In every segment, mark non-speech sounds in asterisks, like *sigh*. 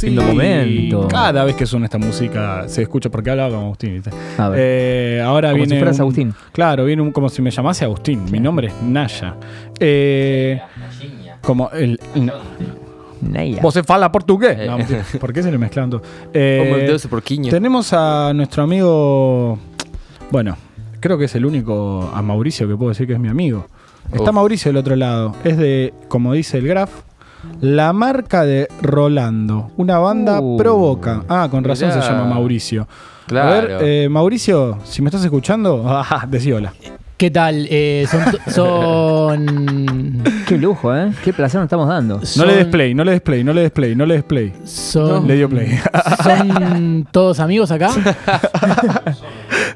Sí, Lindo momento. Cada vez que suena esta música se escucha porque hablaba con Agustín. ¿viste? A ver. Eh, ahora Como viene. si fueras un- Agustín. Claro, viene un- como si me llamase Agustín. Mi nombre es Naya. Eh, como el. no. Neia. ¿Vos se fala portugués? Eh. No. ¿Por qué se le mezclan todo? Como Eh, tenemos a nuestro amigo. Bueno, creo que es el único a Mauricio que puedo decir que es mi amigo. Está Uf. Mauricio del otro lado. Es de, como dice el Graf, la marca de Rolando. Una banda Uh. provoca. Ah, con razón Mirá. se llama Mauricio. Claro. A ver, eh, Mauricio, si me estás escuchando, *laughs* ah, decí hola. ¿Qué tal? Eh, son, *laughs* son, Qué lujo, ¿eh? Qué placer nos estamos dando. No le des play, no le des play, no le des play, no le des play. Son, Le dio play. ¿Son *laughs* todos amigos acá?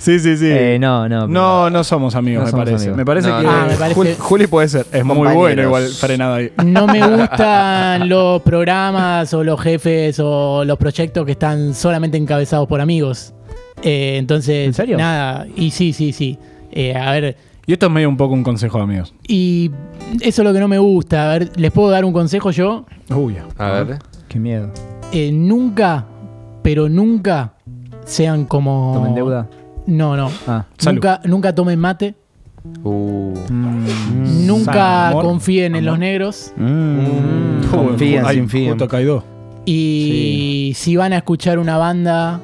Sí, sí, sí. Eh, no, no. No, no somos amigos, No me somos parece. amigos. Me parece No, que no. Ah, me parece- Juli, Juli puede ser. Es muy Compañeros. bueno igual frenado ahí. No me *laughs* gustan los programas o los jefes o los proyectos que están solamente encabezados por amigos. Eh, entonces, ¿En serio? nada. Y sí, sí, sí. Eh, a ver, Y esto es medio un poco un consejo de amigos. y eso es lo que no me gusta. A ver, ¿les puedo dar un consejo yo? Uy, A ver. Qué miedo. Eh, nunca, pero nunca sean como... ¿Tomen deuda? No, no. Ah. Nunca, nunca tomen mate. Uh. Mm. Nunca amor, confíen en amor. los negros. Mm. Ay, sin fin. Y si van a escuchar una banda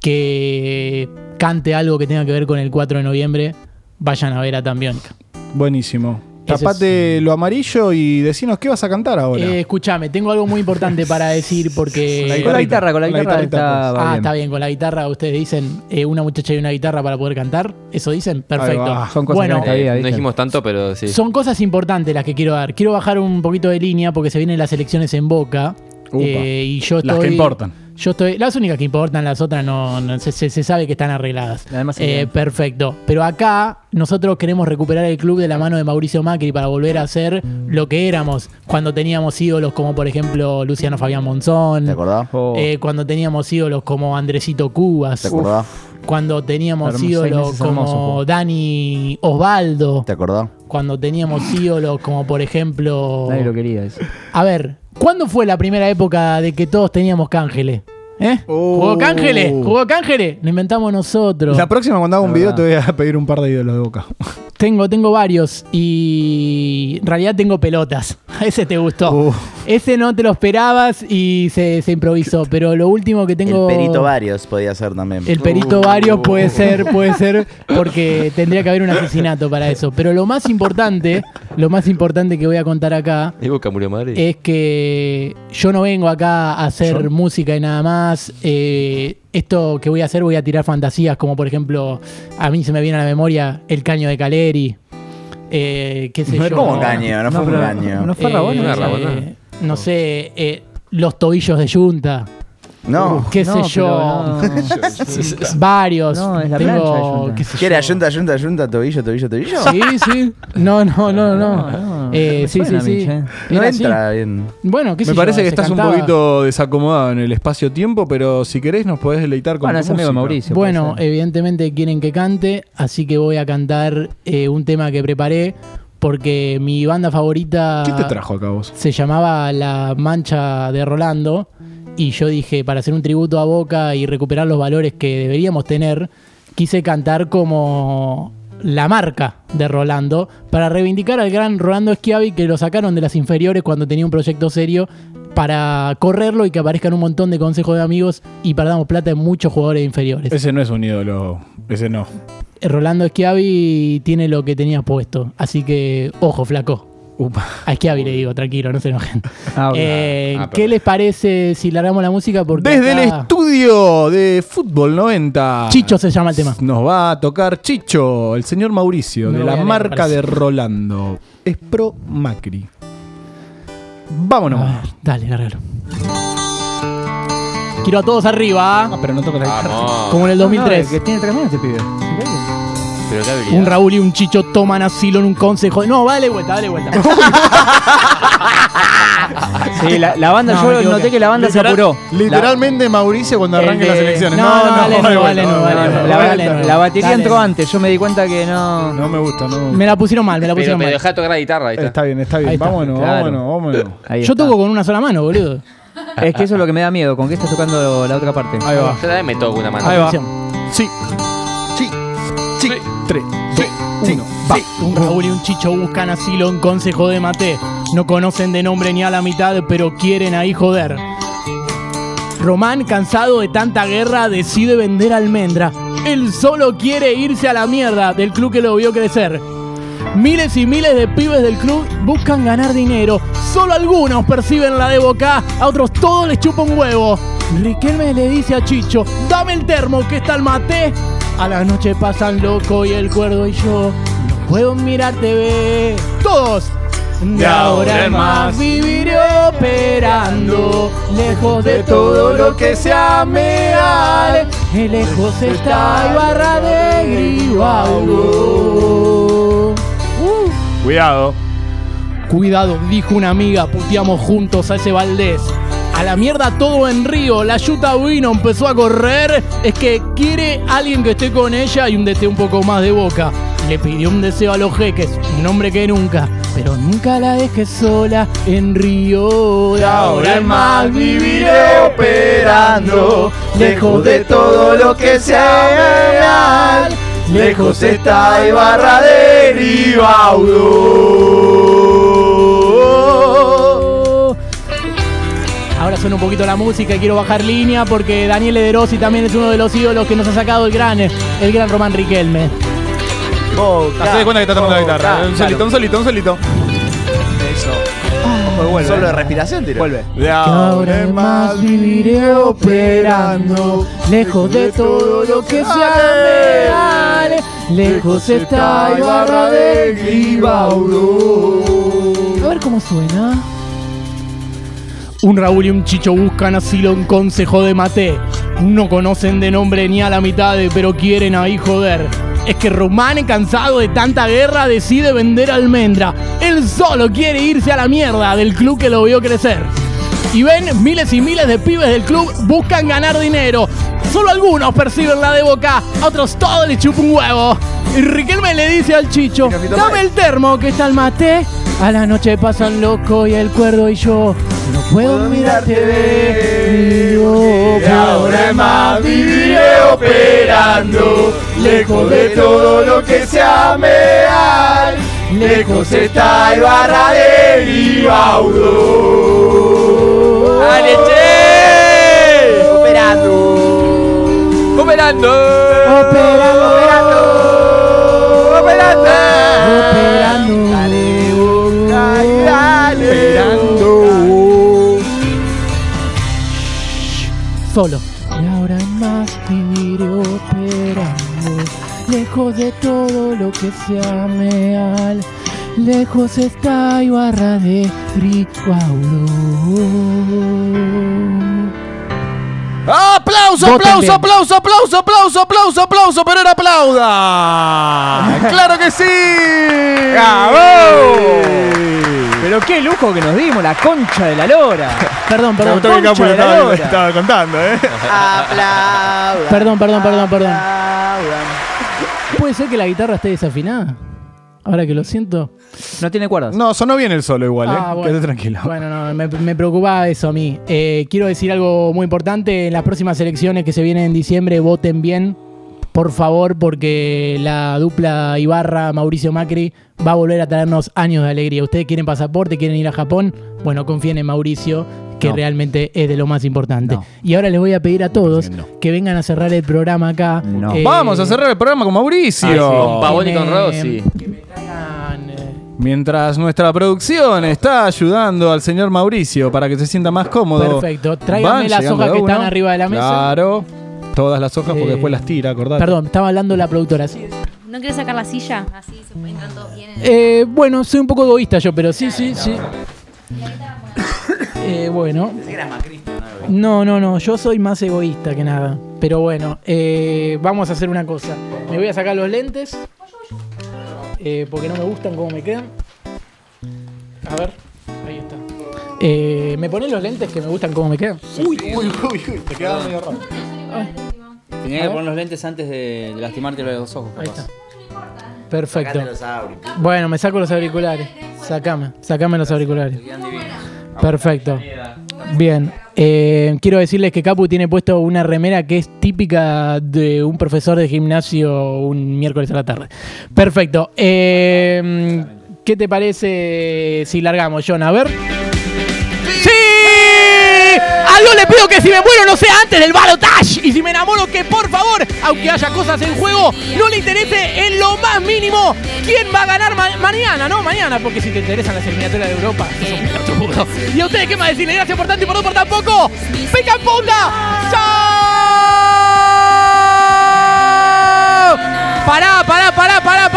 que cante algo que tenga que ver con el 4 de noviembre, vayan a ver a Tambiónica. Buenísimo. Tapate lo amarillo y decinos qué vas a cantar ahora. Eh, escúchame, tengo algo muy importante para decir porque... Con Con la guitarra, con la Con la guitarra está, pues. va Ah, bien. está bien, con la guitarra ustedes dicen eh, una muchacha y una guitarra para poder cantar. ¿Eso dicen? Perfecto. Son cosas bueno, que no Eh, dijimos tanto, pero sí. son cosas importantes las que quiero dar. Quiero bajar un poquito de línea porque se vienen las elecciones en Boca. Eh, y yo Las estoy- que importan. Yo estoy. Las únicas que importan, las otras no, no- se, se- se sabe que están arregladas. Además, Eh, perfecto. Pero acá nosotros queremos recuperar el club de la mano de Mauricio Macri para volver a ser lo que éramos cuando teníamos ídolos como por ejemplo Luciano Fabián Monzón. ¿Te acordás? Oh. eh, cuando teníamos ídolos como Andresito Cubas. ¿Te acordás? Cuando teníamos Hermoso, ídolos como. Dani Osvaldo. ¿Te acordás? Cuando teníamos *laughs* ídolos como por ejemplo. Nadie lo quería eso. A ver, ¿cuándo fue la primera época de que todos teníamos cángeles? ¿Eh? Oh. ¿Jugó cángeles? ¿Jugó cángeles? Lo inventamos nosotros. La próxima cuando haga un video te voy a pedir un par de ídolos de boca. *laughs* Tengo, tengo varios y en realidad tengo pelotas. *laughs* Ese te gustó. Uh. Ese no te lo esperabas y se, se improvisó. Pero lo último que tengo. El perito varios podía ser también. El perito Uh. varios puede ser, puede ser, porque tendría que haber un asesinato para eso. Pero lo más importante, lo más importante que voy a contar acá es que yo no vengo acá a hacer ¿Yo? música y nada más. Eh, esto que voy a hacer, voy a tirar fantasías, como por ejemplo, a mí se me viene a la memoria el caño de Caleri. Eh, qué sé yo. ¿Cómo caño? No fue un caño. No fue Rabona. Una rabona. no sé, eh, los tobillos de yunta. No. qué No, *laughs* sé yo. no. Varios. No, es la Tengo, plancha de yunta. qué sé ¿Qué era? yo. Yunta, yunta, yunta, tobillo, tobillo, tobillo. Sí, sí. No, no, no, no. *laughs* no, Eh, sí, sí, suena sí. No Era así. entra bien. Bueno, qué sé Me yo, parece que se estás cantaba. un poquito desacomodado en el espacio-tiempo, pero si querés nos podés deleitar con Bueno, tu es amigo de música. Mauricio. Bueno, ser. evidentemente quieren que cante, así que voy a cantar eh, un tema que preparé porque mi banda favorita ¿Qué te trajo acá vos? se llamaba La Mancha de Rolando y yo dije, para hacer un tributo a Boca y recuperar los valores que deberíamos tener, quise cantar como la marca de Rolando para reivindicar al gran Rolando Schiavi que lo sacaron de las inferiores cuando tenía un proyecto serio para correrlo y que aparezcan un montón de consejos de amigos y perdamos plata en muchos jugadores inferiores. Ese no es un ídolo, ese no. Rolando Schiavi tiene lo que tenía puesto, así que ojo, flaco. Upa. A Schiavi le digo, tranquilo, no se enojen. Ah. Eh, Ah, ¿Qué les parece si largamos la música? Porque Desde el estudio de Fútbol 90. Chicho se llama el tema. Nos va a tocar Chicho, el señor Mauricio, Me de la leer, marca de Rolando. Es pro Macri. Vámonos. A ver, dale, lárgalo. Quiero a todos arriba, Ah, pero no toca la guitarra. Como en el No, 2003. que tiene tres este pibe. Increíble. Pero qué habilidad. Un Raúl y un Chicho toman asilo en un consejo. No, dale vuelta, dale vuelta. *laughs* Sí, la, la banda, No, me yo equivoqué. noté que la banda Literal- se apuró. Literalmente Mauricio cuando El arranque de- las elecciones. No, no, dale, no, vale, no, La, vale, la- no, la- dale, la- no. la batería Dale, entró antes, yo me di cuenta que no. No me gusta, no. Me la pusieron mal, me la Pero, pusieron pero mal. dejá tocar la guitarra. Ahí está. Está bien, está bien. Ahí está. Vámonos, Claro. vámonos, vámonos. Ahí Yo está. toco con una sola mano, boludo. Es que eso es lo que me da miedo. ¿Con qué estás tocando la otra parte? Ahí va. Yo también me toco una mano. Ahí va. Sí. Sí. 3, Sí. 2, Sí. 1. Va. Un Raúl y un Chicho buscan asilo en consejo de Mate. No conocen de nombre ni a la mitad, pero quieren ahí joder. Román, cansado de tanta guerra, decide vender almendra. Él solo quiere irse a la mierda del club que lo vio crecer. Miles y miles de pibes del club buscan ganar dinero. Solo algunos perciben la de boca, a otros todos les chupa un huevo. Riquelme le dice a Chicho, dame el termo que está el mate. A la noche pasan loco y el cuerdo y yo no puedo mirar TV. Todos. De ahora en más viviré operando, lejos de todo lo que sea meal. Lejos está Ibarra de Gribaudo. Uh. Cuidado. Cuidado, dijo una amiga, puteamos juntos a ese Valdés. A la mierda todo en Río, la yuta vino, empezó a correr. Es que quiere alguien que esté con ella y un DT un poco más de boca. Le pidió un deseo a los jeques, un hombre que nunca, pero nunca la dejes sola en Río. De ahora en más viviré operando, lejos de todo lo que sea real. Lejos está Ibarra de Ribaudo. Suena un poquito la música y quiero bajar línea porque Daniel Ederossi también es uno de los ídolos que nos ha sacado el gran, el gran Román Riquelme. Hacé de cuenta que está tomando la guitarra. Un solito, un solito, un solito. Solo de respiración, tiro. Vuelve. De Que ahora en más viviré operando, lejos de todo lo que sea real. Lejos está Ibarra de Gribaudo. A ver cómo suena. Un Raúl y un Chicho buscan asilo en consejo de Mate. No conocen de nombre ni a la mitad, de, pero quieren ahí joder. Es que Román, cansado de tanta guerra, decide vender almendra. Él solo quiere irse a la mierda del club que lo vio crecer. Y ven, miles y miles de pibes del club buscan ganar dinero. Solo algunos perciben la de boca, a otros todos les chupa un huevo. Y Riquelme le dice al Chicho, dame el termo que está el mate. A la noche pasan loco y el cuerdo y yo no puedo mirar TV. Vivo que ahora en más viviré operando, lejos de todo lo que sea real. Lejos está Ibarra de Ribaudo. ¡Ale, che! Operando. ¡Operando! Operando, ¡Operando! Solo. Y ahora más viviré operando. Lejos de todo lo que sea real. Lejos está Ibarra de Ribaudo. ¡Aplauso, aplauso, aplauso, aplauso, aplauso, aplauso, aplauso! ¡Pero era aplauda! *laughs* ¡Claro que sí! ¡Bravo! Pero qué lujo que nos dimos, la concha de la lora. *laughs* Perdón, Me perdón. concha de la estaba, lora. estaba contando, ¿eh? Aplaudan. Perdón, perdón, perdón, perdón. Aplaudan. ¿Puede ser que la guitarra esté desafinada? Ahora que lo siento. No tiene cuerdas. No, sonó bien el solo igual, ¿eh? Ah, bueno. Quédate tranquilo. Bueno, no, me, me preocupaba eso a mí. Eh, quiero decir algo muy importante. En las próximas elecciones que se vienen en diciembre, voten bien. Por favor, porque la dupla Ibarra-Mauricio Macri va a volver a traernos años de alegría. ¿Ustedes quieren pasaporte? ¿Quieren ir a Japón? Bueno, confíen en Mauricio, que No. realmente es de lo más importante. No. Y ahora les voy a pedir a todos No. que vengan a cerrar el programa acá. No. Eh, Vamos a cerrar el programa con Mauricio. Ah, sí, con Pavón y que con me- Rossi. Que me traigan, eh, Mientras nuestra producción está ayudando al señor Mauricio para que se sienta más cómodo. Perfecto. Tráigame las hojas que uno. están arriba de la mesa. Claro. Todas las hojas porque Eh, después las tira, acordate. Perdón, estaba hablando la productora. Sí. ¿No querés sacar la silla? Así se encuentran todos bien. en el- Eh, bueno, soy un poco egoísta yo, pero sí, sí, sí. *coughs* Eh, bueno. No, no, no, yo soy más egoísta que nada. Pero bueno, eh, vamos a hacer una cosa. Me voy a sacar los lentes. eh, porque no me gustan cómo me quedan. A ver. Eh, ¿Me pones los lentes que me gustan cómo me quedan? Uy, uy, uy, te quedaba medio raro. Tenía que poner los lentes antes de, de lastimarte los ojos. Ahí capaz. está. Perfecto. Sacate los auriculares. Bueno, me saco los auriculares. Sacame, sacame los auriculares. Quedan divinos. Perfecto. Bien. Eh, quiero decirles que Capu tiene puesto una remera que es típica de un profesor de gimnasio un miércoles a la tarde. Perfecto. Eh, ¿Qué te parece si largamos, John? A ver. Que si me muero no sea antes del balotage. Y si me enamoro, que por favor, aunque haya cosas en juego, no le interese en lo más mínimo quién va a ganar ma- mañana, ¿no? Mañana, porque si te interesan las eliminatorias de Europa, sos un pelotudo. ¿Y a ustedes qué más decirle? Gracias por tanto y por no por tan poco. ¡Pica en punta! ¡Chao! Pará, pará, pará, pará.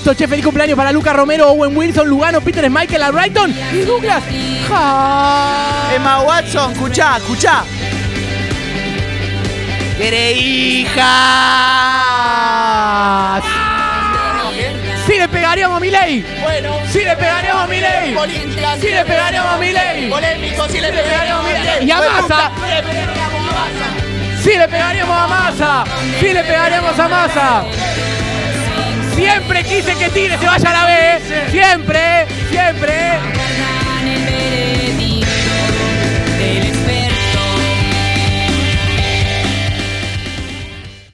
Sacame esto, che. Feliz cumpleaños para Lucas Romero, Owen Wilson, Lugano, Peter Michael, Albrighton y Douglas. Ja. Emma Watson, escuchá, escuchá. ¡Quiere hijas! Sí le pegaríamos a Milei. Bueno. Sí le pegaríamos a Milei. Sí le pegaríamos a Milei. Polémico, si le pegaríamos a Milei. Y a Massa. Sí le pegaríamos a Massa. Sí le pegaríamos a Massa. Siempre quise que Tigre se vaya a la B. Siempre, siempre.